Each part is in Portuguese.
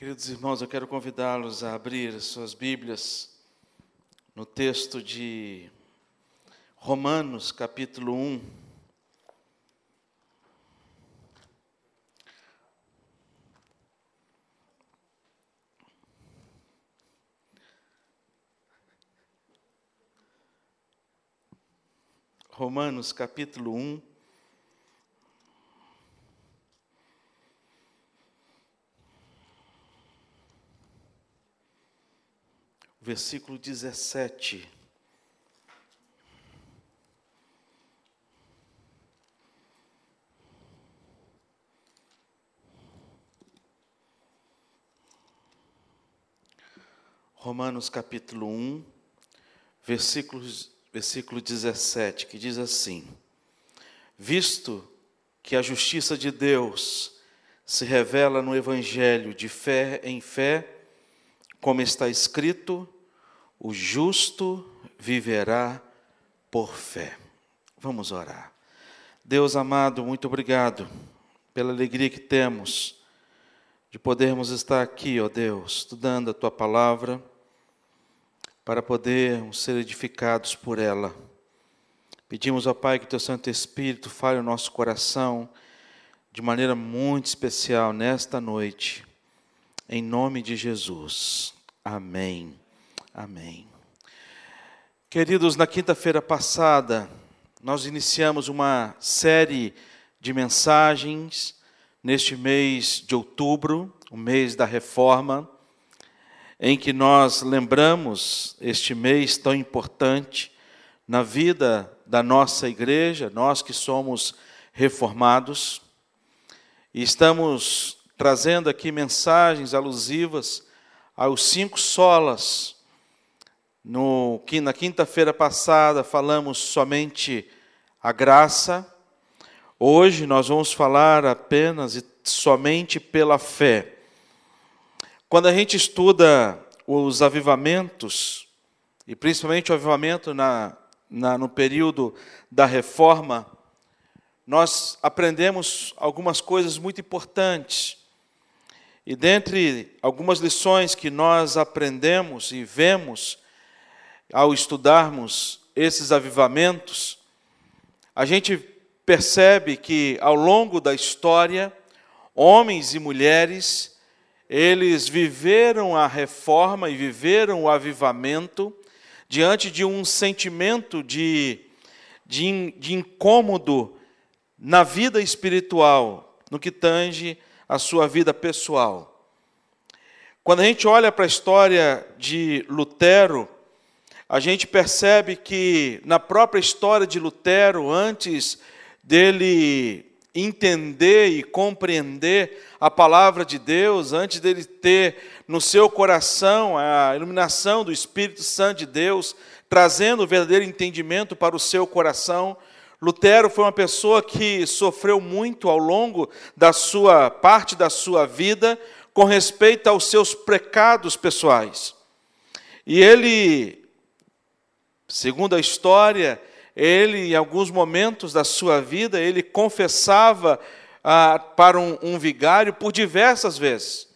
Queridos irmãos, eu quero convidá-los a abrir suas Bíblias no texto de Romanos, capítulo 1. Romanos, capítulo 1. Versículo 17. Romanos capítulo 1, versículos, versículo 17, que diz assim: Visto que a justiça de Deus se revela no Evangelho de fé em fé, como está escrito, o justo viverá por fé. Vamos orar. Deus amado, muito obrigado pela alegria que temos de podermos estar aqui, ó Deus, estudando a tua palavra, para podermos ser edificados por ela. Pedimos ao Pai que teu Santo Espírito fale o nosso coração de maneira muito especial nesta noite em nome de Jesus. Amém. Amém. Queridos, na quinta-feira passada, nós iniciamos uma série de mensagens neste mês de outubro, o mês da reforma, em que nós lembramos este mês tão importante na vida da nossa igreja, nós que somos reformados, e estamos trazendo aqui mensagens alusivas aos cinco solas. No, na quinta-feira passada falamos somente a graça. Hoje nós vamos falar apenas e somente pela fé. Quando a gente estuda os avivamentos, e principalmente o avivamento na, na, no período da reforma, nós aprendemos algumas coisas muito importantes. E dentre algumas lições que nós aprendemos e vemos ao estudarmos esses avivamentos, a gente percebe que ao longo da história, homens e mulheres, eles viveram a reforma e viveram o avivamento diante de um sentimento de, de, de incômodo na vida espiritual, no que tange a sua vida pessoal. Quando a gente olha para a história de Lutero, a gente percebe que na própria história de Lutero, antes dele entender e compreender a palavra de Deus, antes dele ter no seu coração a iluminação do Espírito Santo de Deus, trazendo o verdadeiro entendimento para o seu coração, Lutero foi uma pessoa que sofreu muito ao longo da sua parte da sua vida com respeito aos seus pecados pessoais. E ele, segundo a história, ele em alguns momentos da sua vida ele confessava ah, para um, um vigário por diversas vezes,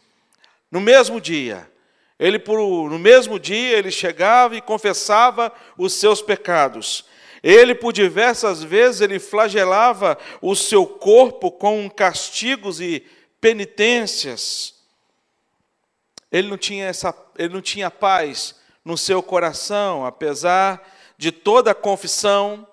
no mesmo dia. Ele por, no mesmo dia ele chegava e confessava os seus pecados. Ele, por diversas vezes, ele flagelava o seu corpo com castigos e penitências. Ele não tinha, essa, ele não tinha paz no seu coração, apesar de toda a confissão,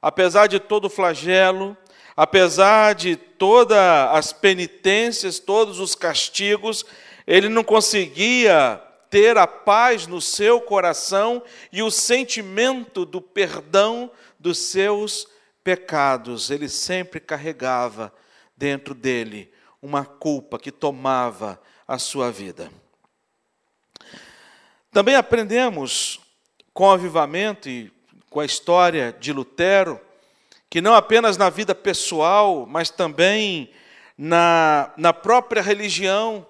apesar de todo o flagelo, apesar de todas as penitências, todos os castigos, ele não conseguia ter a paz no seu coração e o sentimento do perdão dos seus pecados. Ele sempre carregava dentro dele uma culpa que tomava a sua vida. Também aprendemos com o avivamento e com a história de Lutero, que não apenas na vida pessoal, mas também na, na própria religião,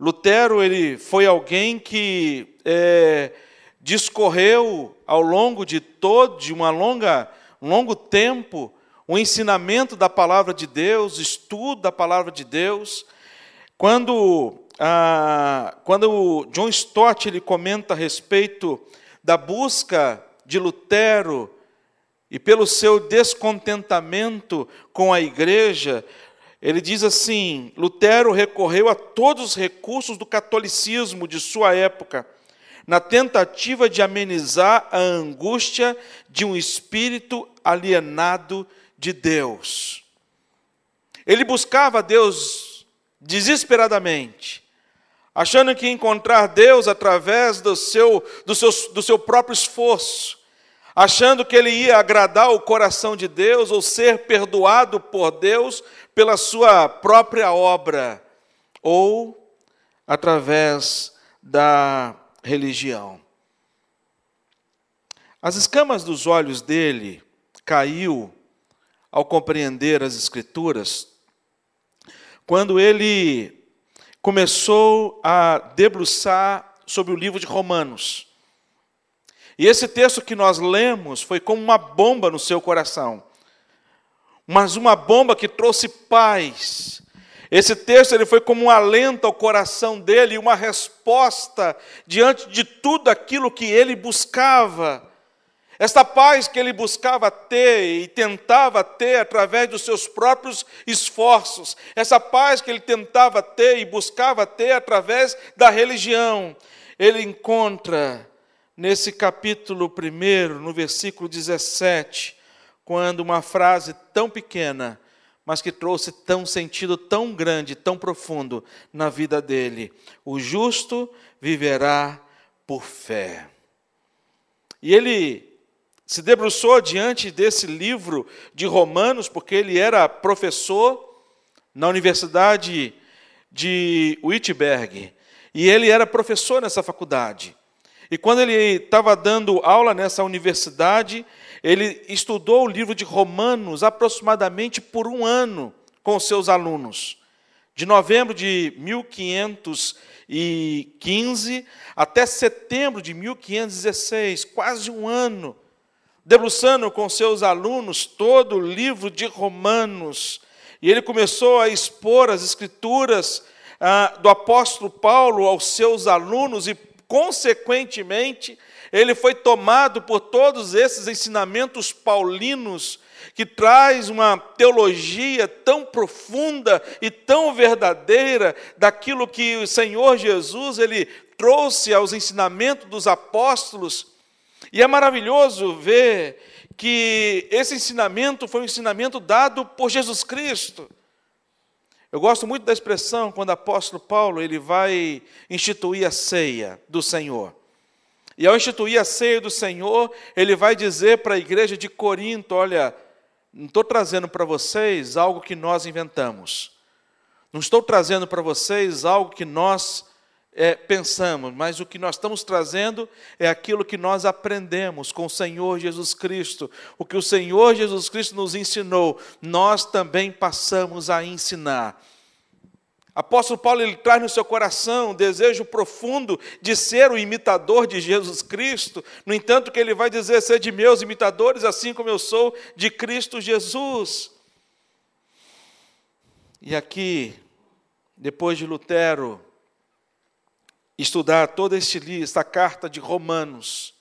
Lutero ele foi alguém que é, discorreu ao longo de todo de uma longa um longo tempo o ensinamento da palavra de Deus, estudo da palavra de Deus. Quando ah, quando John Stott ele comenta a respeito da busca de Lutero e pelo seu descontentamento com a igreja, ele diz assim: Lutero recorreu a todos os recursos do catolicismo de sua época, na tentativa de amenizar a angústia de um espírito alienado de Deus. Ele buscava Deus desesperadamente, achando que encontrar Deus através do seu, do seu, do seu próprio esforço, achando que ele ia agradar o coração de Deus ou ser perdoado por Deus pela sua própria obra ou através da religião. As escamas dos olhos dele caiu ao compreender as escrituras quando ele começou a debruçar sobre o livro de Romanos. E esse texto que nós lemos foi como uma bomba no seu coração. Mas uma bomba que trouxe paz. Esse texto ele foi como um alento ao coração dele, uma resposta diante de tudo aquilo que ele buscava. Esta paz que ele buscava ter e tentava ter através dos seus próprios esforços, essa paz que ele tentava ter e buscava ter através da religião, ele encontra nesse capítulo 1, no versículo 17, quando uma frase tão pequena, mas que trouxe tão sentido tão grande, tão profundo na vida dele: o justo viverá por fé. E ele se debruçou diante desse livro de Romanos, porque ele era professor na Universidade de Wittenberg, e ele era professor nessa faculdade. E quando ele estava dando aula nessa universidade, ele estudou o livro de Romanos aproximadamente por um ano com seus alunos. De novembro de 1515 até setembro de 1516, quase um ano, debruçando com seus alunos todo o livro de Romanos. E ele começou a expor as escrituras ah, do apóstolo Paulo aos seus alunos e Consequentemente, ele foi tomado por todos esses ensinamentos paulinos que traz uma teologia tão profunda e tão verdadeira daquilo que o Senhor Jesus ele trouxe aos ensinamentos dos apóstolos. E é maravilhoso ver que esse ensinamento foi um ensinamento dado por Jesus Cristo. Eu gosto muito da expressão quando o apóstolo Paulo ele vai instituir a ceia do Senhor. E ao instituir a ceia do Senhor, ele vai dizer para a igreja de Corinto: olha, não estou trazendo para vocês algo que nós inventamos. Não estou trazendo para vocês algo que nós é, pensamos, mas o que nós estamos trazendo é aquilo que nós aprendemos com o Senhor Jesus Cristo. O que o Senhor Jesus Cristo nos ensinou, nós também passamos a ensinar. Apóstolo Paulo ele traz no seu coração um desejo profundo de ser o imitador de Jesus Cristo. No entanto, que ele vai dizer ser de meus imitadores, assim como eu sou de Cristo Jesus. E aqui, depois de Lutero, estudar toda esta carta de Romanos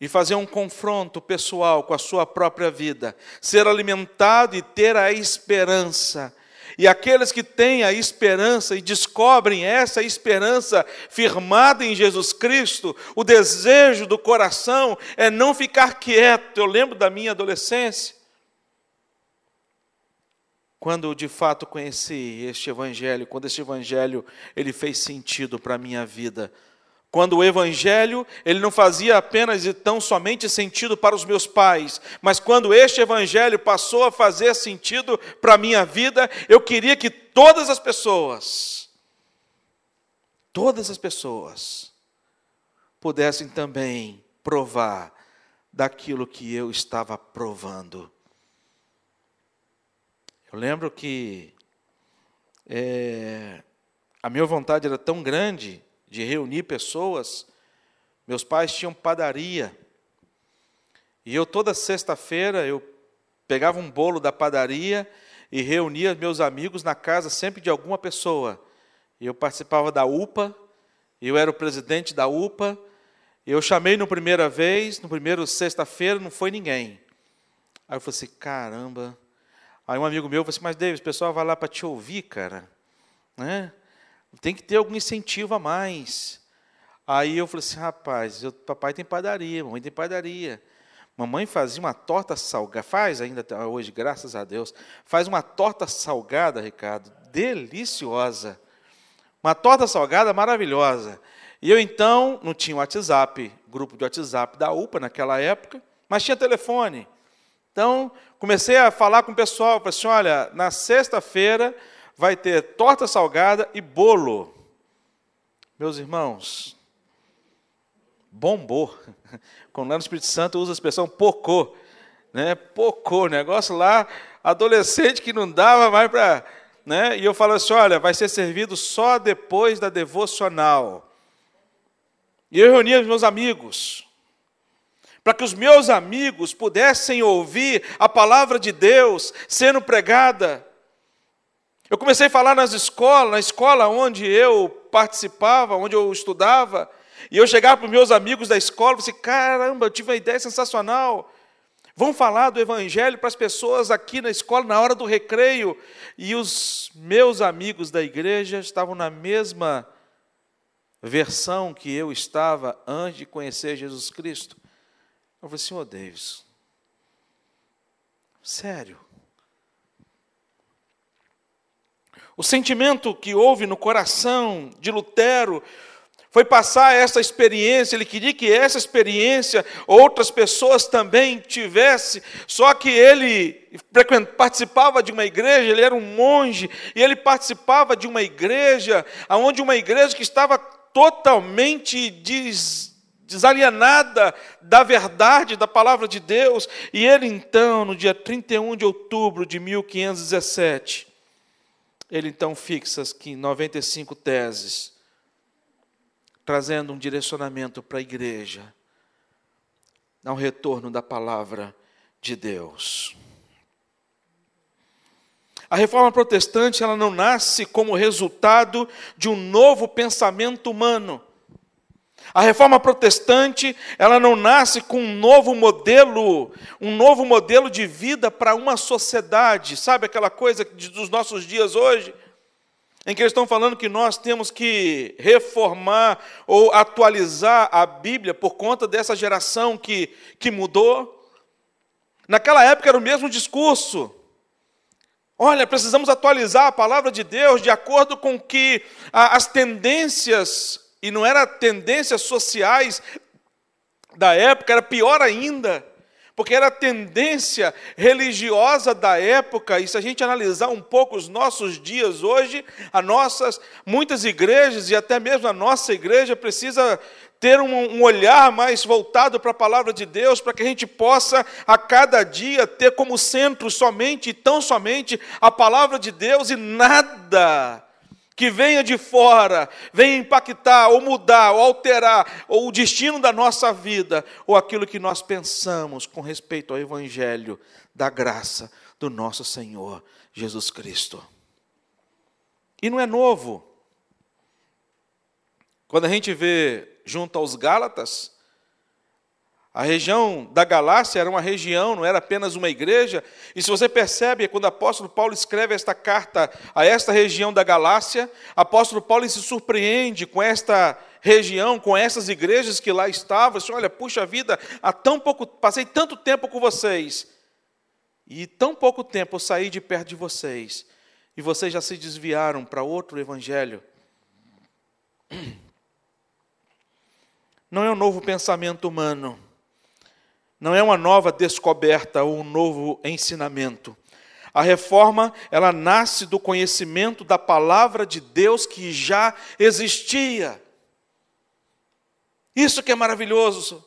e fazer um confronto pessoal com a sua própria vida, ser alimentado e ter a esperança. E aqueles que têm a esperança e descobrem essa esperança firmada em Jesus Cristo, o desejo do coração é não ficar quieto. Eu lembro da minha adolescência, quando de fato conheci este evangelho, quando este evangelho ele fez sentido para a minha vida. Quando o evangelho, ele não fazia apenas e tão somente sentido para os meus pais, mas quando este evangelho passou a fazer sentido para a minha vida, eu queria que todas as pessoas, todas as pessoas, pudessem também provar daquilo que eu estava provando. Eu lembro que é, a minha vontade era tão grande de reunir pessoas. Meus pais tinham padaria. E eu toda sexta-feira eu pegava um bolo da padaria e reunia meus amigos na casa sempre de alguma pessoa. Eu participava da UPA, eu era o presidente da UPA. Eu chamei no primeira vez, no primeiro sexta-feira, não foi ninguém. Aí eu falei assim, caramba. Aí um amigo meu falou assim, mas David, o pessoal vai lá para te ouvir, cara. Né? Tem que ter algum incentivo a mais. Aí eu falei assim, rapaz, eu, papai tem padaria, mamãe tem padaria. Mamãe fazia uma torta salgada, faz ainda hoje, graças a Deus, faz uma torta salgada, Ricardo, deliciosa. Uma torta salgada maravilhosa. E eu então não tinha WhatsApp, grupo de WhatsApp da UPA naquela época, mas tinha telefone. Então, comecei a falar com o pessoal, falei assim, olha, na sexta-feira vai ter torta salgada e bolo. Meus irmãos, bombou. Quando lá no Espírito Santo usa a expressão pocô, né? Pocô, negócio lá, adolescente que não dava mais para, né? E eu falo assim, olha, vai ser servido só depois da devocional. E eu reunia os meus amigos, para que os meus amigos pudessem ouvir a palavra de Deus sendo pregada. Eu comecei a falar nas escolas, na escola onde eu participava, onde eu estudava, e eu chegava para os meus amigos da escola e assim, caramba, eu tive uma ideia sensacional. Vamos falar do Evangelho para as pessoas aqui na escola na hora do recreio. E os meus amigos da igreja estavam na mesma versão que eu estava antes de conhecer Jesus Cristo. Eu falei assim, ô oh, Davis, sério. O sentimento que houve no coração de Lutero foi passar essa experiência, ele queria que essa experiência outras pessoas também tivessem, só que ele participava de uma igreja, ele era um monge, e ele participava de uma igreja, onde uma igreja que estava totalmente des, desalienada da verdade da palavra de Deus. E ele então, no dia 31 de outubro de 1517, ele então fixa aqui 95 teses, trazendo um direcionamento para a igreja, ao retorno da palavra de Deus. A reforma protestante ela não nasce como resultado de um novo pensamento humano. A reforma protestante, ela não nasce com um novo modelo, um novo modelo de vida para uma sociedade. Sabe aquela coisa dos nossos dias hoje? Em que eles estão falando que nós temos que reformar ou atualizar a Bíblia por conta dessa geração que, que mudou. Naquela época era o mesmo discurso. Olha, precisamos atualizar a palavra de Deus de acordo com que as tendências, e não eram tendências sociais da época, era pior ainda, porque era a tendência religiosa da época, e se a gente analisar um pouco os nossos dias hoje, a nossas, muitas igrejas, e até mesmo a nossa igreja, precisa ter um olhar mais voltado para a palavra de Deus, para que a gente possa a cada dia ter como centro somente e tão somente a palavra de Deus e nada que venha de fora, venha impactar ou mudar ou alterar ou o destino da nossa vida ou aquilo que nós pensamos com respeito ao evangelho da graça do nosso Senhor Jesus Cristo. E não é novo. Quando a gente vê junto aos Gálatas. A região da Galácia era uma região, não era apenas uma igreja. E se você percebe, quando o apóstolo Paulo escreve esta carta a esta região da Galácia, apóstolo Paulo se surpreende com esta região, com essas igrejas que lá estavam. Assim, Olha, puxa vida, há tão pouco, passei tanto tempo com vocês. E tão pouco tempo eu saí de perto de vocês. E vocês já se desviaram para outro evangelho. não é um novo pensamento humano, não é uma nova descoberta ou um novo ensinamento. A reforma, ela nasce do conhecimento da palavra de Deus que já existia. Isso que é maravilhoso.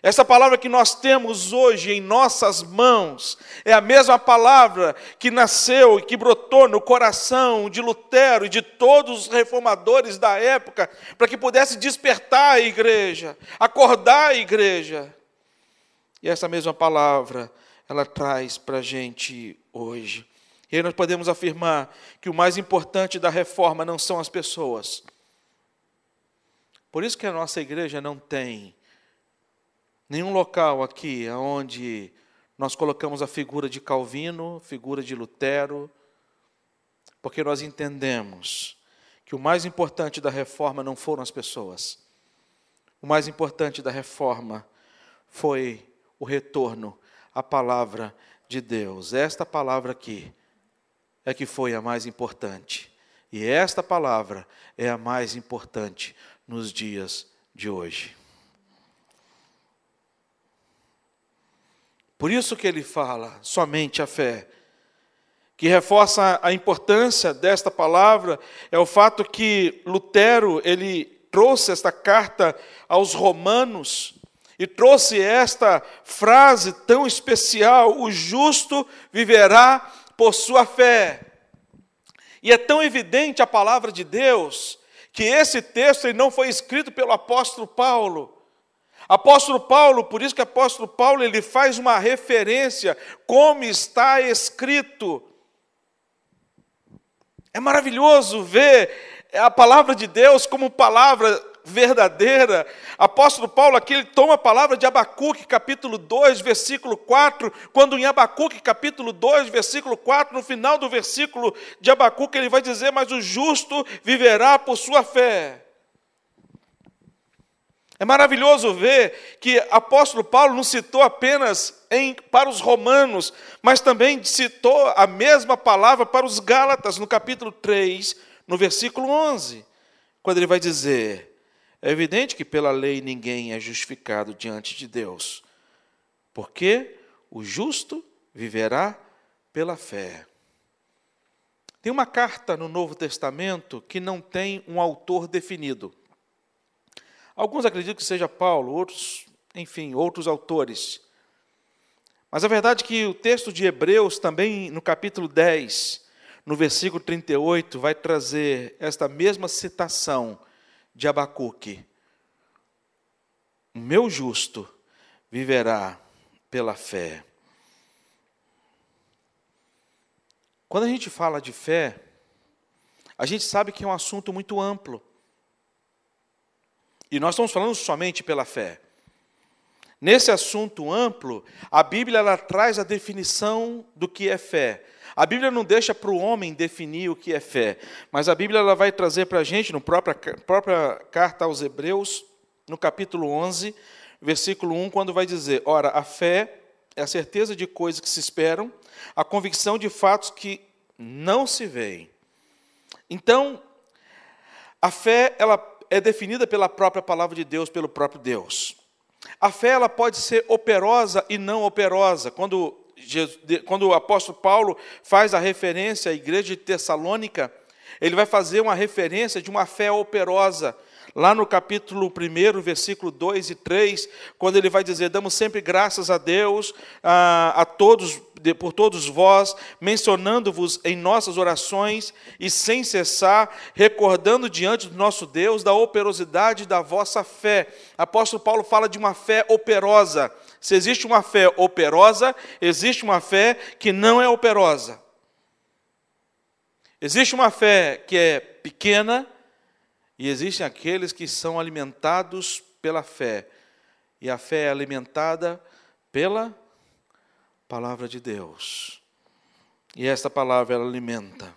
Essa palavra que nós temos hoje em nossas mãos é a mesma palavra que nasceu e que brotou no coração de Lutero e de todos os reformadores da época, para que pudesse despertar a igreja, acordar a igreja. E essa mesma palavra, ela traz para a gente hoje. E aí nós podemos afirmar que o mais importante da reforma não são as pessoas. Por isso que a nossa igreja não tem nenhum local aqui onde nós colocamos a figura de Calvino, figura de Lutero, porque nós entendemos que o mais importante da reforma não foram as pessoas. O mais importante da reforma foi o retorno à palavra de Deus. Esta palavra aqui é que foi a mais importante. E esta palavra é a mais importante nos dias de hoje. Por isso que ele fala somente a fé. Que reforça a importância desta palavra é o fato que Lutero, ele trouxe esta carta aos romanos e trouxe esta frase tão especial: o justo viverá por sua fé. E é tão evidente a palavra de Deus que esse texto ele não foi escrito pelo apóstolo Paulo. Apóstolo Paulo, por isso que apóstolo Paulo ele faz uma referência como está escrito. É maravilhoso ver a palavra de Deus como palavra verdadeira. Apóstolo Paulo aqui ele toma a palavra de Abacuque, capítulo 2, versículo 4, quando em Abacuque, capítulo 2, versículo 4, no final do versículo de Abacuque, ele vai dizer: Mas o justo viverá por sua fé. É maravilhoso ver que apóstolo Paulo não citou apenas em, para os romanos, mas também citou a mesma palavra para os Gálatas, no capítulo 3, no versículo 11, quando ele vai dizer: é evidente que pela lei ninguém é justificado diante de Deus, porque o justo viverá pela fé. Tem uma carta no Novo Testamento que não tem um autor definido. Alguns acreditam que seja Paulo, outros, enfim, outros autores. Mas a verdade é que o texto de Hebreus, também no capítulo 10, no versículo 38, vai trazer esta mesma citação de Abacuque: O meu justo viverá pela fé. Quando a gente fala de fé, a gente sabe que é um assunto muito amplo. E nós estamos falando somente pela fé. Nesse assunto amplo, a Bíblia ela traz a definição do que é fé. A Bíblia não deixa para o homem definir o que é fé, mas a Bíblia ela vai trazer para a gente, na própria, própria carta aos Hebreus, no capítulo 11, versículo 1, quando vai dizer: Ora, a fé é a certeza de coisas que se esperam, a convicção de fatos que não se veem. Então, a fé ela é definida pela própria palavra de Deus, pelo próprio Deus. A fé ela pode ser operosa e não operosa. Quando quando o apóstolo Paulo faz a referência à igreja de Tessalônica, ele vai fazer uma referência de uma fé operosa. Lá no capítulo 1, versículo 2 e 3, quando ele vai dizer: Damos sempre graças a Deus, a, a todos, por todos vós, mencionando-vos em nossas orações e sem cessar, recordando diante do nosso Deus da operosidade da vossa fé. Apóstolo Paulo fala de uma fé operosa. Se existe uma fé operosa, existe uma fé que não é operosa. Existe uma fé que é pequena e existem aqueles que são alimentados pela fé. E a fé é alimentada pela palavra de Deus. E esta palavra ela alimenta.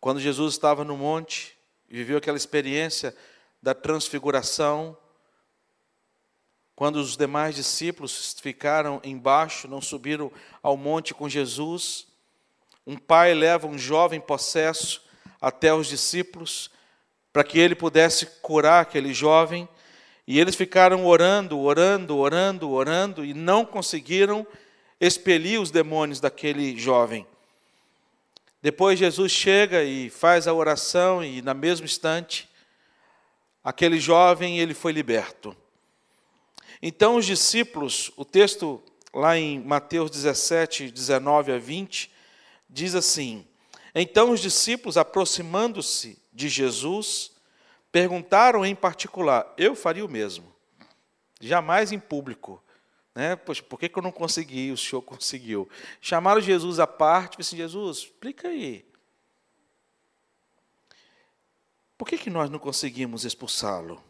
Quando Jesus estava no monte, viveu aquela experiência da transfiguração, quando os demais discípulos ficaram embaixo, não subiram ao monte com Jesus, um pai leva um jovem possesso até os discípulos para que ele pudesse curar aquele jovem, e eles ficaram orando, orando, orando, orando e não conseguiram expelir os demônios daquele jovem. Depois Jesus chega e faz a oração e na mesmo instante aquele jovem ele foi liberto. Então os discípulos, o texto lá em Mateus 17, 19 a 20, diz assim: Então os discípulos, aproximando-se de Jesus, perguntaram em particular: Eu faria o mesmo. Jamais em público Né? Poxa, por que, que eu não consegui? O senhor conseguiu. Chamaram Jesus à parte e disse: Jesus, explica aí. Por que, que nós não conseguimos expulsá-lo?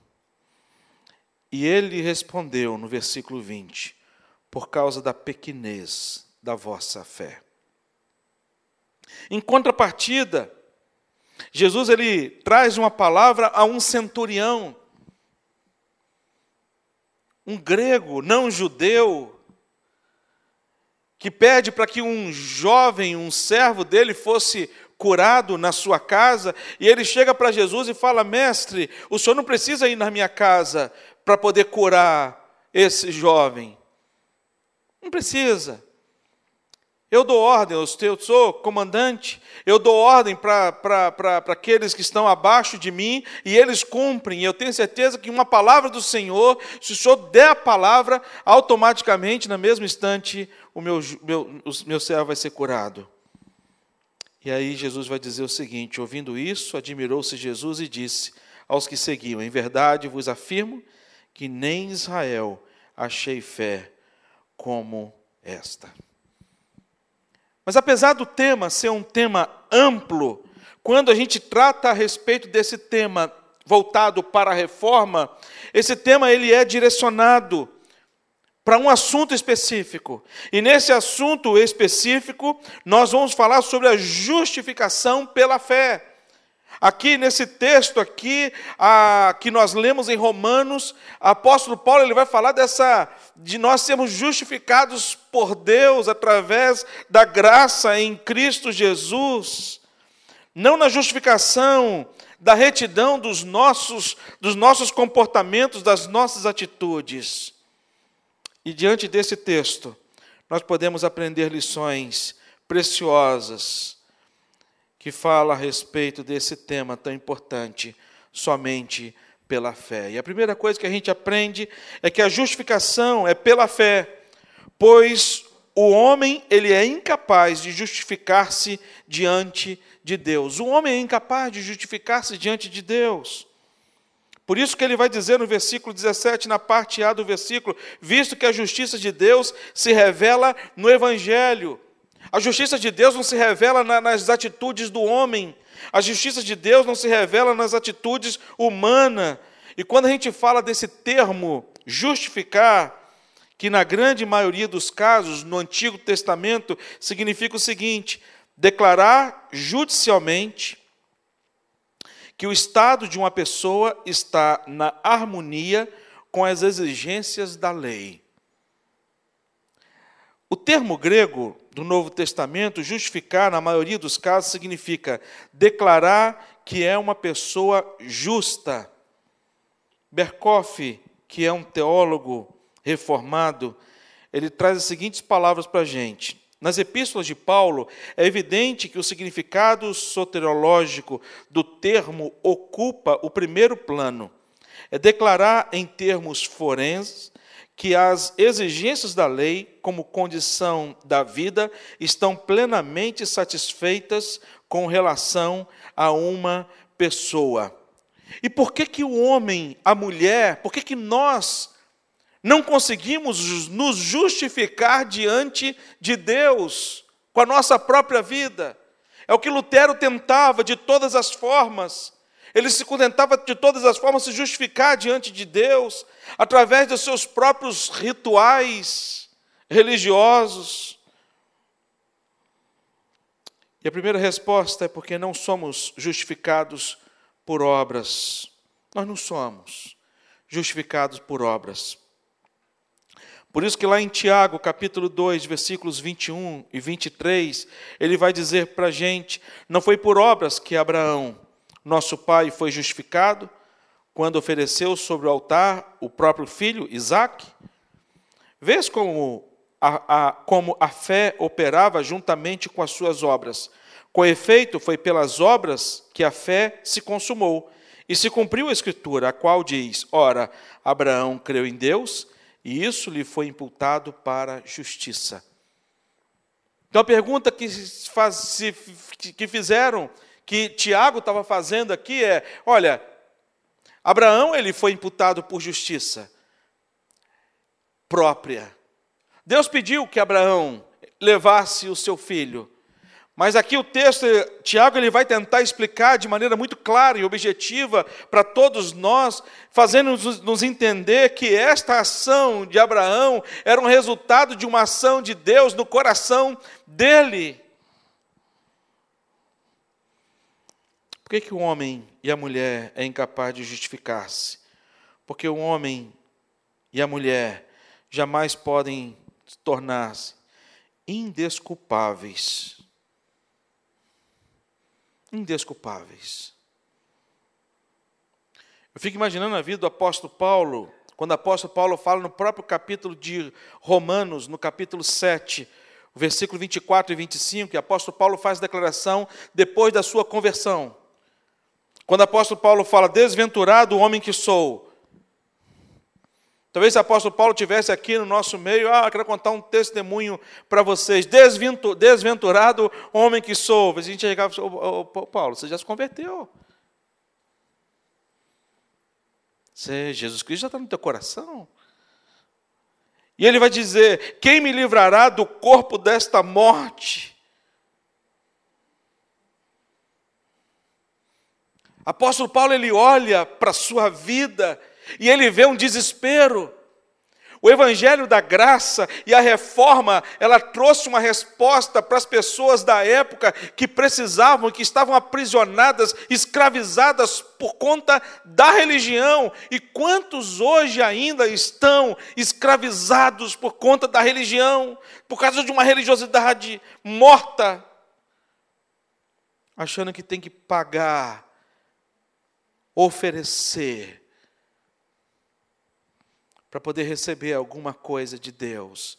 E ele respondeu no versículo 20: Por causa da pequenez da vossa fé. Em contrapartida, Jesus ele traz uma palavra a um centurião, um grego não judeu, que pede para que um jovem, um servo dele fosse curado na sua casa, e ele chega para Jesus e fala: Mestre, o senhor não precisa ir na minha casa para poder curar esse jovem. Não precisa. Eu dou ordem eu sou comandante, eu dou ordem para aqueles que estão abaixo de mim e eles cumprem. Eu tenho certeza que uma palavra do Senhor, se o Senhor der a palavra, automaticamente, na mesmo instante, o meu, meu, o meu servo vai ser curado. E aí Jesus vai dizer o seguinte: ouvindo isso, admirou-se Jesus e disse aos que seguiam: Em verdade vos afirmo que nem Israel achei fé como esta. Mas apesar do tema ser um tema amplo, quando a gente trata a respeito desse tema voltado para a reforma, esse tema ele é direcionado para um assunto específico. E nesse assunto específico, nós vamos falar sobre a justificação pela fé. Aqui nesse texto aqui, a, que nós lemos em Romanos, apóstolo Paulo ele vai falar dessa de nós sermos justificados por Deus através da graça em Cristo Jesus. Não na justificação da retidão dos nossos dos nossos comportamentos, das nossas atitudes, e diante desse texto, nós podemos aprender lições preciosas que fala a respeito desse tema tão importante, somente pela fé. E a primeira coisa que a gente aprende é que a justificação é pela fé, pois o homem ele é incapaz de justificar-se diante de Deus. O homem é incapaz de justificar-se diante de Deus. Por isso que ele vai dizer no versículo 17, na parte A do versículo, visto que a justiça de Deus se revela no Evangelho. A justiça de Deus não se revela nas atitudes do homem, a justiça de Deus não se revela nas atitudes humanas. E quando a gente fala desse termo justificar, que na grande maioria dos casos no Antigo Testamento significa o seguinte: declarar judicialmente que o estado de uma pessoa está na harmonia com as exigências da lei. O termo grego do Novo Testamento, justificar, na maioria dos casos, significa declarar que é uma pessoa justa. Berkoff, que é um teólogo reformado, ele traz as seguintes palavras para a gente: nas epístolas de Paulo, é evidente que o significado soteriológico do termo ocupa o primeiro plano. É declarar em termos forenses que as exigências da lei, como condição da vida, estão plenamente satisfeitas com relação a uma pessoa. E por que que o homem, a mulher, por que que nós não conseguimos nos justificar diante de Deus com a nossa própria vida. É o que Lutero tentava de todas as formas. Ele se contentava de todas as formas se justificar diante de Deus através dos seus próprios rituais religiosos. E a primeira resposta é porque não somos justificados por obras. Nós não somos justificados por obras. Por isso que lá em Tiago, capítulo 2, versículos 21 e 23, ele vai dizer para a gente, não foi por obras que Abraão, nosso pai, foi justificado, quando ofereceu sobre o altar o próprio filho, Isaque? Vês como a, a, como a fé operava juntamente com as suas obras. Com efeito, foi pelas obras que a fé se consumou. E se cumpriu a Escritura, a qual diz: Ora, Abraão creu em Deus e isso lhe foi imputado para justiça. Então a pergunta que, faz, que fizeram, que Tiago estava fazendo aqui é: olha, Abraão ele foi imputado por justiça própria, Deus pediu que Abraão levasse o seu filho. Mas aqui o texto, Tiago, ele vai tentar explicar de maneira muito clara e objetiva para todos nós, fazendo-nos nos entender que esta ação de Abraão era um resultado de uma ação de Deus no coração dele. Que, que o homem e a mulher é incapaz de justificar-se? Porque o homem e a mulher jamais podem tornar-se indesculpáveis. Indesculpáveis. Eu fico imaginando a vida do apóstolo Paulo, quando o apóstolo Paulo fala no próprio capítulo de Romanos, no capítulo 7, versículo 24 e 25, e o apóstolo Paulo faz declaração depois da sua conversão. Quando o apóstolo Paulo fala, desventurado o homem que sou. Talvez se o apóstolo Paulo tivesse aqui no nosso meio, ah, quero contar um testemunho para vocês. Desventurado homem que sou. A gente chegava oh, oh, Paulo, você já se converteu. Você, Jesus Cristo já está no teu coração. E ele vai dizer: Quem me livrará do corpo desta morte? Apóstolo Paulo ele olha para a sua vida e ele vê um desespero. O evangelho da graça e a reforma, ela trouxe uma resposta para as pessoas da época que precisavam, que estavam aprisionadas, escravizadas por conta da religião. E quantos hoje ainda estão escravizados por conta da religião, por causa de uma religiosidade morta, achando que tem que pagar oferecer para poder receber alguma coisa de Deus.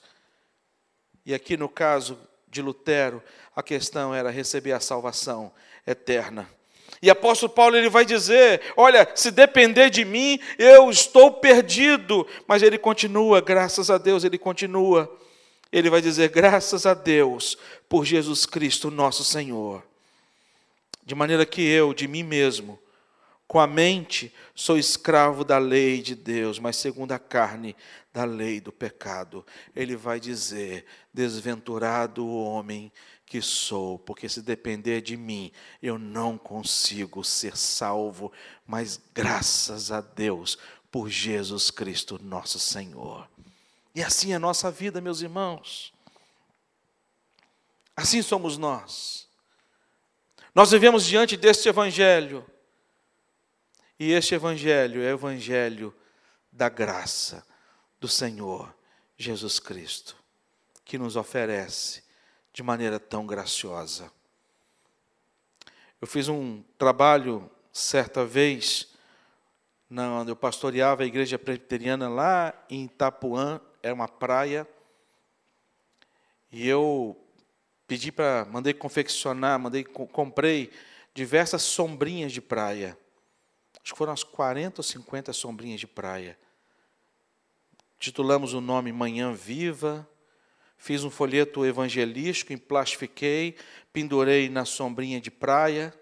E aqui no caso de Lutero, a questão era receber a salvação eterna. E apóstolo Paulo ele vai dizer: Olha, se depender de mim, eu estou perdido. Mas ele continua, graças a Deus, ele continua. Ele vai dizer: Graças a Deus por Jesus Cristo, nosso Senhor. De maneira que eu, de mim mesmo, com a mente, sou escravo da lei de Deus, mas segundo a carne, da lei do pecado. Ele vai dizer: Desventurado o homem que sou, porque se depender de mim, eu não consigo ser salvo, mas graças a Deus por Jesus Cristo, nosso Senhor. E assim é a nossa vida, meus irmãos. Assim somos nós. Nós vivemos diante deste Evangelho e este evangelho é o evangelho da graça do Senhor Jesus Cristo, que nos oferece de maneira tão graciosa. Eu fiz um trabalho certa vez, onde eu pastoreava a igreja presbiteriana lá em Itapuã, é uma praia, e eu pedi para, mandei confeccionar, mandei, comprei diversas sombrinhas de praia acho que foram as 40 ou 50 sombrinhas de praia. Titulamos o nome Manhã Viva, fiz um folheto evangelístico, emplastifiquei, pendurei na sombrinha de praia.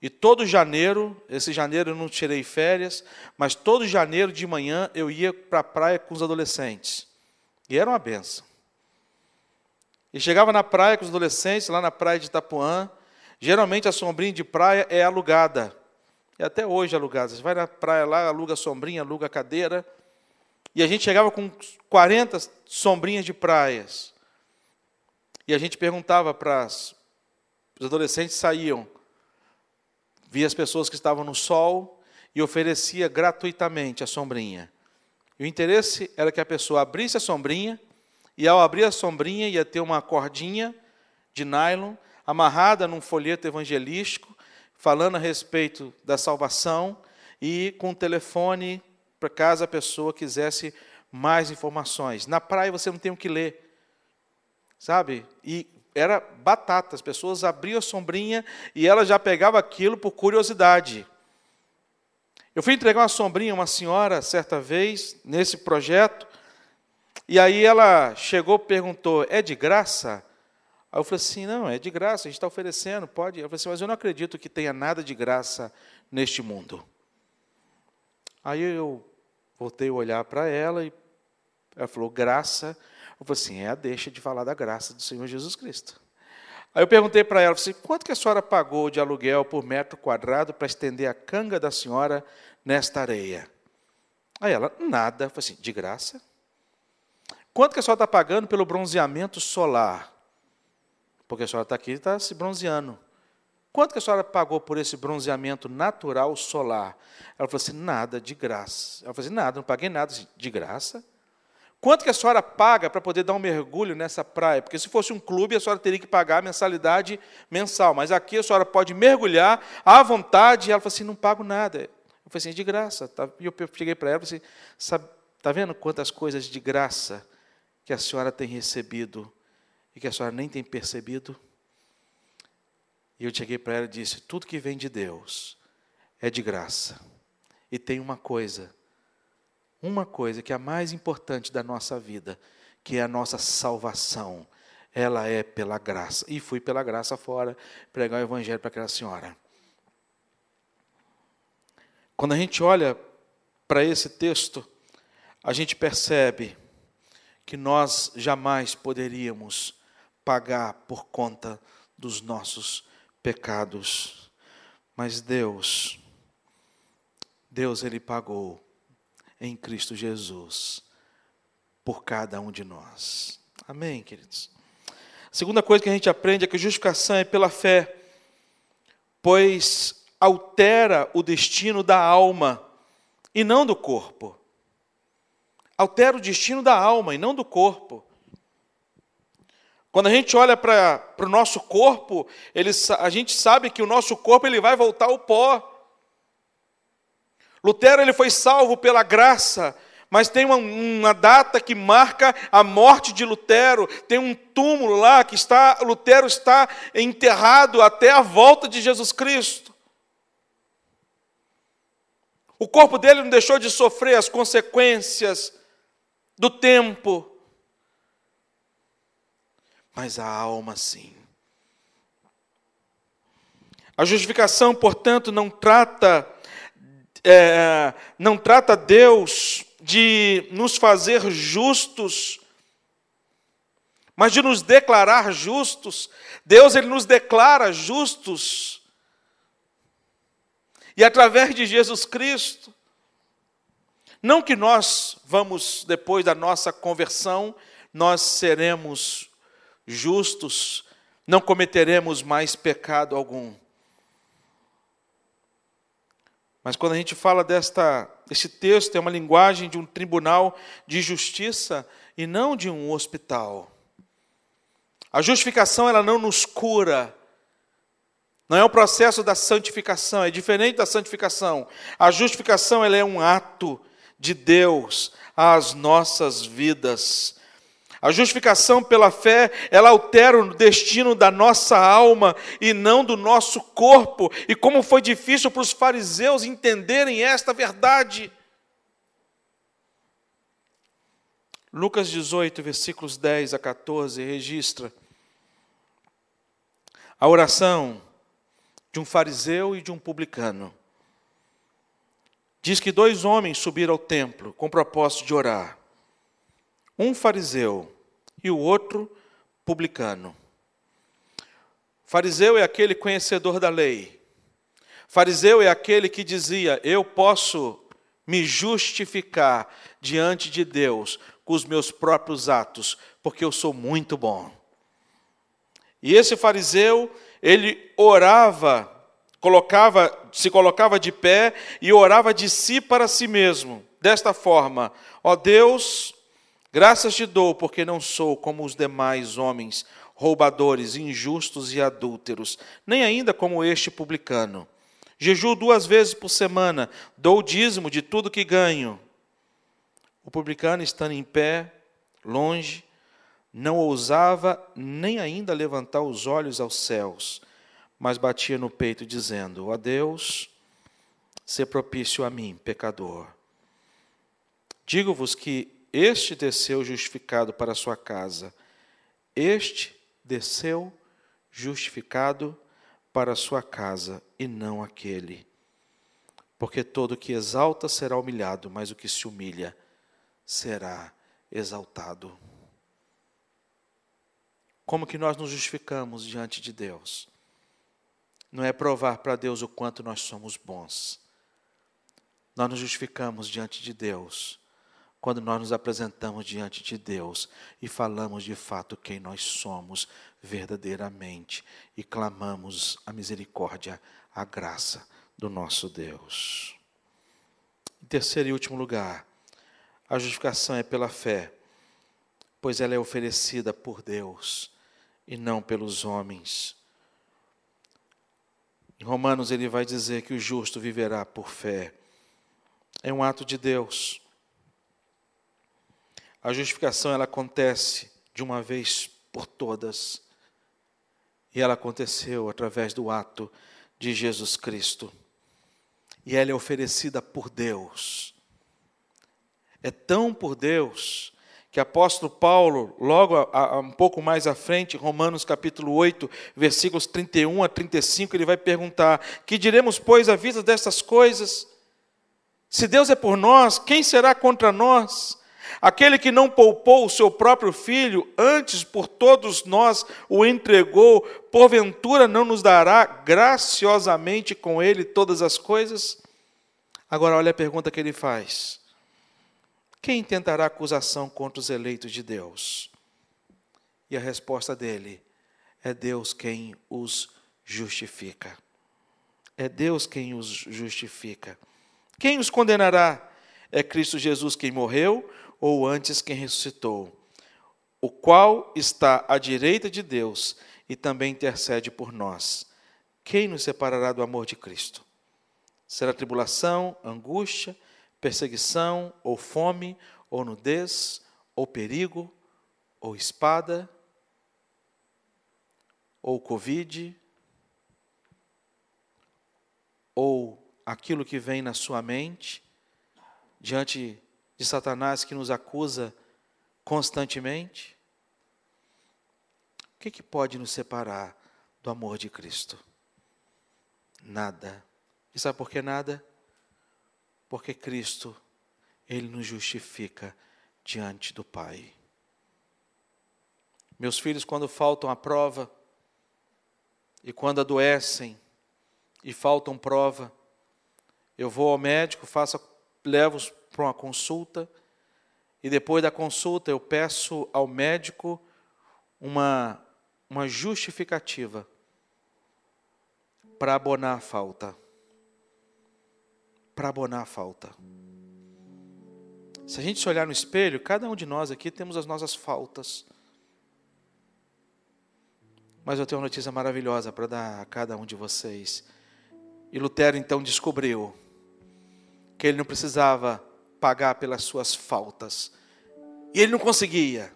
E todo janeiro, esse janeiro eu não tirei férias, mas todo janeiro de manhã eu ia para a praia com os adolescentes. E era uma benção. E chegava na praia com os adolescentes, lá na praia de Itapuã. Geralmente a sombrinha de praia é alugada. E até hoje alugado. Você vai na praia lá, aluga sombrinha, aluga cadeira. E a gente chegava com 40 sombrinhas de praias. E a gente perguntava para os adolescentes saíam, via as pessoas que estavam no sol e oferecia gratuitamente a sombrinha. E o interesse era que a pessoa abrisse a sombrinha e ao abrir a sombrinha ia ter uma cordinha de nylon amarrada num folheto evangelístico falando a respeito da salvação e com o telefone para caso a pessoa quisesse mais informações. Na praia você não tem o que ler, sabe? E era batata, as pessoas abriam a sombrinha e ela já pegava aquilo por curiosidade. Eu fui entregar uma sombrinha a uma senhora certa vez nesse projeto, e aí ela chegou perguntou: é de graça? Aí eu falei assim: não, é de graça, a gente está oferecendo, pode. Eu falei assim: mas eu não acredito que tenha nada de graça neste mundo. Aí eu voltei a olhar para ela e ela falou: graça. Eu falei assim: é deixa de falar da graça do Senhor Jesus Cristo. Aí eu perguntei para ela, assim, quanto que a senhora pagou de aluguel por metro quadrado para estender a canga da senhora nesta areia? Aí ela, nada. Eu falei assim, de graça? Quanto que a senhora está pagando pelo bronzeamento solar? Porque a senhora está aqui e está se bronzeando. Quanto que a senhora pagou por esse bronzeamento natural solar? Ela falou assim, nada, de graça. Ela falou assim, nada, não paguei nada. De graça? Quanto que a senhora paga para poder dar um mergulho nessa praia? Porque se fosse um clube, a senhora teria que pagar a mensalidade mensal. Mas aqui a senhora pode mergulhar à vontade. E ela falou assim: não pago nada. Eu falei assim: de graça. Tá? E eu cheguei para ela e falei assim: está vendo quantas coisas de graça que a senhora tem recebido e que a senhora nem tem percebido? E eu cheguei para ela e disse: tudo que vem de Deus é de graça. E tem uma coisa uma coisa que é a mais importante da nossa vida, que é a nossa salvação. Ela é pela graça. E fui pela graça fora pregar o evangelho para aquela senhora. Quando a gente olha para esse texto, a gente percebe que nós jamais poderíamos pagar por conta dos nossos pecados. Mas Deus, Deus ele pagou em Cristo Jesus por cada um de nós. Amém, queridos? A segunda coisa que a gente aprende é que justificação é pela fé, pois altera o destino da alma e não do corpo. Altera o destino da alma e não do corpo. Quando a gente olha para o nosso corpo, ele, a gente sabe que o nosso corpo ele vai voltar ao pó. Lutero ele foi salvo pela graça, mas tem uma, uma, data que marca a morte de Lutero. Tem um túmulo lá que está, Lutero está enterrado até a volta de Jesus Cristo. O corpo dele não deixou de sofrer as consequências do tempo, mas a alma sim. A justificação, portanto, não trata é, não trata Deus de nos fazer justos, mas de nos declarar justos. Deus ele nos declara justos. E através de Jesus Cristo, não que nós vamos depois da nossa conversão, nós seremos justos, não cometeremos mais pecado algum. Mas quando a gente fala desta, esse texto, é uma linguagem de um tribunal de justiça e não de um hospital. A justificação ela não nos cura. Não é o processo da santificação, é diferente da santificação. A justificação ela é um ato de Deus às nossas vidas. A justificação pela fé, ela altera o destino da nossa alma e não do nosso corpo. E como foi difícil para os fariseus entenderem esta verdade. Lucas 18, versículos 10 a 14, registra a oração de um fariseu e de um publicano. Diz que dois homens subiram ao templo com propósito de orar. Um fariseu e o outro publicano. Fariseu é aquele conhecedor da lei. Fariseu é aquele que dizia: Eu posso me justificar diante de Deus com os meus próprios atos, porque eu sou muito bom. E esse fariseu, ele orava, colocava, se colocava de pé e orava de si para si mesmo, desta forma: Ó Deus, Graças te dou, porque não sou como os demais homens, roubadores, injustos e adúlteros, nem ainda como este publicano. Jejuo duas vezes por semana, dou o dízimo de tudo que ganho. O publicano, estando em pé, longe, não ousava nem ainda levantar os olhos aos céus, mas batia no peito, dizendo: Ó Deus, se propício a mim, pecador. Digo-vos que este desceu justificado para a sua casa. Este desceu justificado para a sua casa, e não aquele. Porque todo que exalta será humilhado, mas o que se humilha será exaltado. como que nós nos justificamos diante de Deus? Não é provar para Deus o quanto nós somos bons. Nós nos justificamos diante de Deus quando nós nos apresentamos diante de Deus e falamos de fato quem nós somos verdadeiramente e clamamos a misericórdia, a graça do nosso Deus. Em terceiro e último lugar, a justificação é pela fé, pois ela é oferecida por Deus e não pelos homens. Em Romanos ele vai dizer que o justo viverá por fé. É um ato de Deus. A justificação ela acontece de uma vez por todas. E ela aconteceu através do ato de Jesus Cristo. E ela é oferecida por Deus. É tão por Deus que apóstolo Paulo, logo a, a, um pouco mais à frente, Romanos capítulo 8, versículos 31 a 35, ele vai perguntar: Que diremos, pois, à vista dessas coisas? Se Deus é por nós, quem será contra nós? Aquele que não poupou o seu próprio filho, antes por todos nós o entregou, porventura não nos dará graciosamente com ele todas as coisas? Agora, olha a pergunta que ele faz: Quem tentará acusação contra os eleitos de Deus? E a resposta dele é Deus quem os justifica. É Deus quem os justifica. Quem os condenará? É Cristo Jesus quem morreu, ou antes quem ressuscitou, o qual está à direita de Deus e também intercede por nós. Quem nos separará do amor de Cristo? Será tribulação, angústia, perseguição, ou fome, ou nudez, ou perigo, ou espada, ou Covid, ou aquilo que vem na sua mente diante de Satanás que nos acusa constantemente? O que, que pode nos separar do amor de Cristo? Nada. E sabe por que nada? Porque Cristo, Ele nos justifica diante do Pai. Meus filhos, quando faltam a prova, e quando adoecem e faltam prova, eu vou ao médico, faço, levo-os para uma consulta e depois da consulta eu peço ao médico uma, uma justificativa para abonar a falta. Para abonar a falta. Se a gente se olhar no espelho, cada um de nós aqui temos as nossas faltas. Mas eu tenho uma notícia maravilhosa para dar a cada um de vocês. E Lutero então descobriu que ele não precisava pagar pelas suas faltas. E ele não conseguia,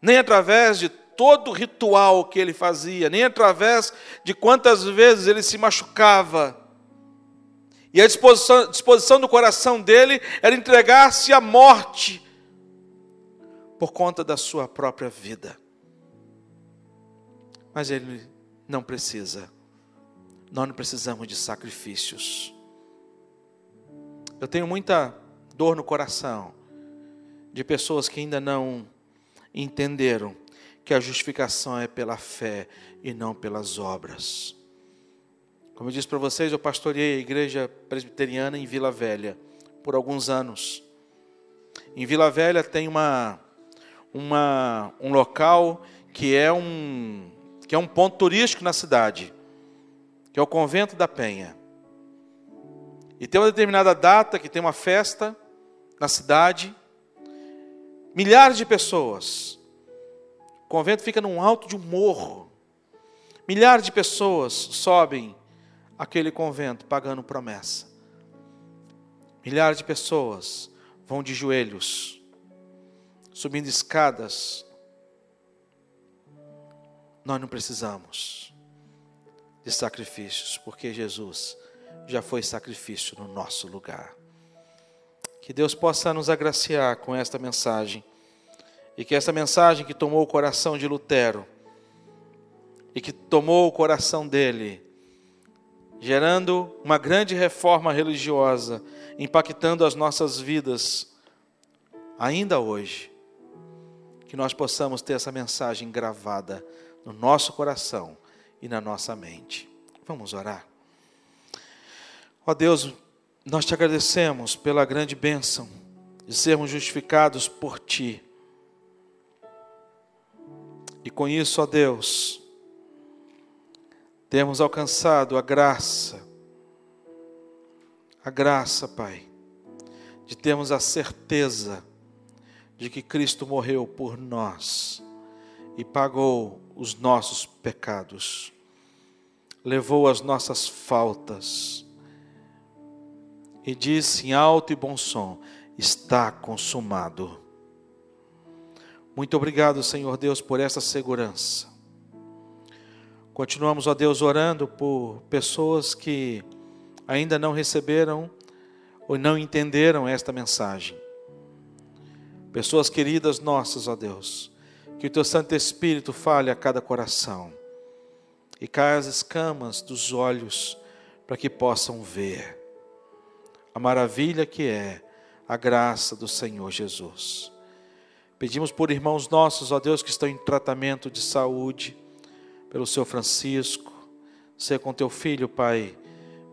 nem através de todo o ritual que ele fazia, nem através de quantas vezes ele se machucava. E a disposição, disposição do coração dele era entregar-se à morte por conta da sua própria vida. Mas ele não precisa. Nós não precisamos de sacrifícios. Eu tenho muita dor no coração de pessoas que ainda não entenderam que a justificação é pela fé e não pelas obras. Como eu disse para vocês, eu pastoreei a igreja presbiteriana em Vila Velha por alguns anos. Em Vila Velha tem uma, uma, um local que é um, que é um ponto turístico na cidade, que é o Convento da Penha. E tem uma determinada data que tem uma festa na cidade, milhares de pessoas. O convento fica num alto de um morro. Milhares de pessoas sobem aquele convento pagando promessa. Milhares de pessoas vão de joelhos, subindo escadas. Nós não precisamos de sacrifícios, porque Jesus já foi sacrifício no nosso lugar. Que Deus possa nos agraciar com esta mensagem. E que essa mensagem que tomou o coração de Lutero e que tomou o coração dele, gerando uma grande reforma religiosa, impactando as nossas vidas ainda hoje. que nós possamos ter essa mensagem gravada no nosso coração e na nossa mente. Vamos orar. Ó Deus, nós te agradecemos pela grande bênção de sermos justificados por Ti. E com isso, ó Deus, temos alcançado a graça, a graça, Pai, de termos a certeza de que Cristo morreu por nós e pagou os nossos pecados, levou as nossas faltas e disse em alto e bom som: Está consumado. Muito obrigado, Senhor Deus, por essa segurança. Continuamos, ó Deus, orando por pessoas que ainda não receberam ou não entenderam esta mensagem. Pessoas queridas nossas, ó Deus, que o teu Santo Espírito fale a cada coração e caia as escamas dos olhos para que possam ver a maravilha que é a graça do Senhor Jesus. Pedimos por irmãos nossos, ó Deus, que estão em tratamento de saúde, pelo seu Francisco, seja com teu filho, Pai.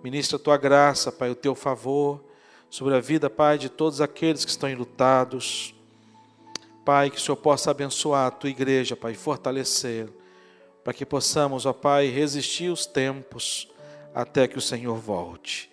Ministra a tua graça, Pai, o teu favor sobre a vida, Pai, de todos aqueles que estão enlutados Pai, que o Senhor possa abençoar a tua igreja, Pai, fortalecer, para que possamos, ó Pai, resistir os tempos até que o Senhor volte.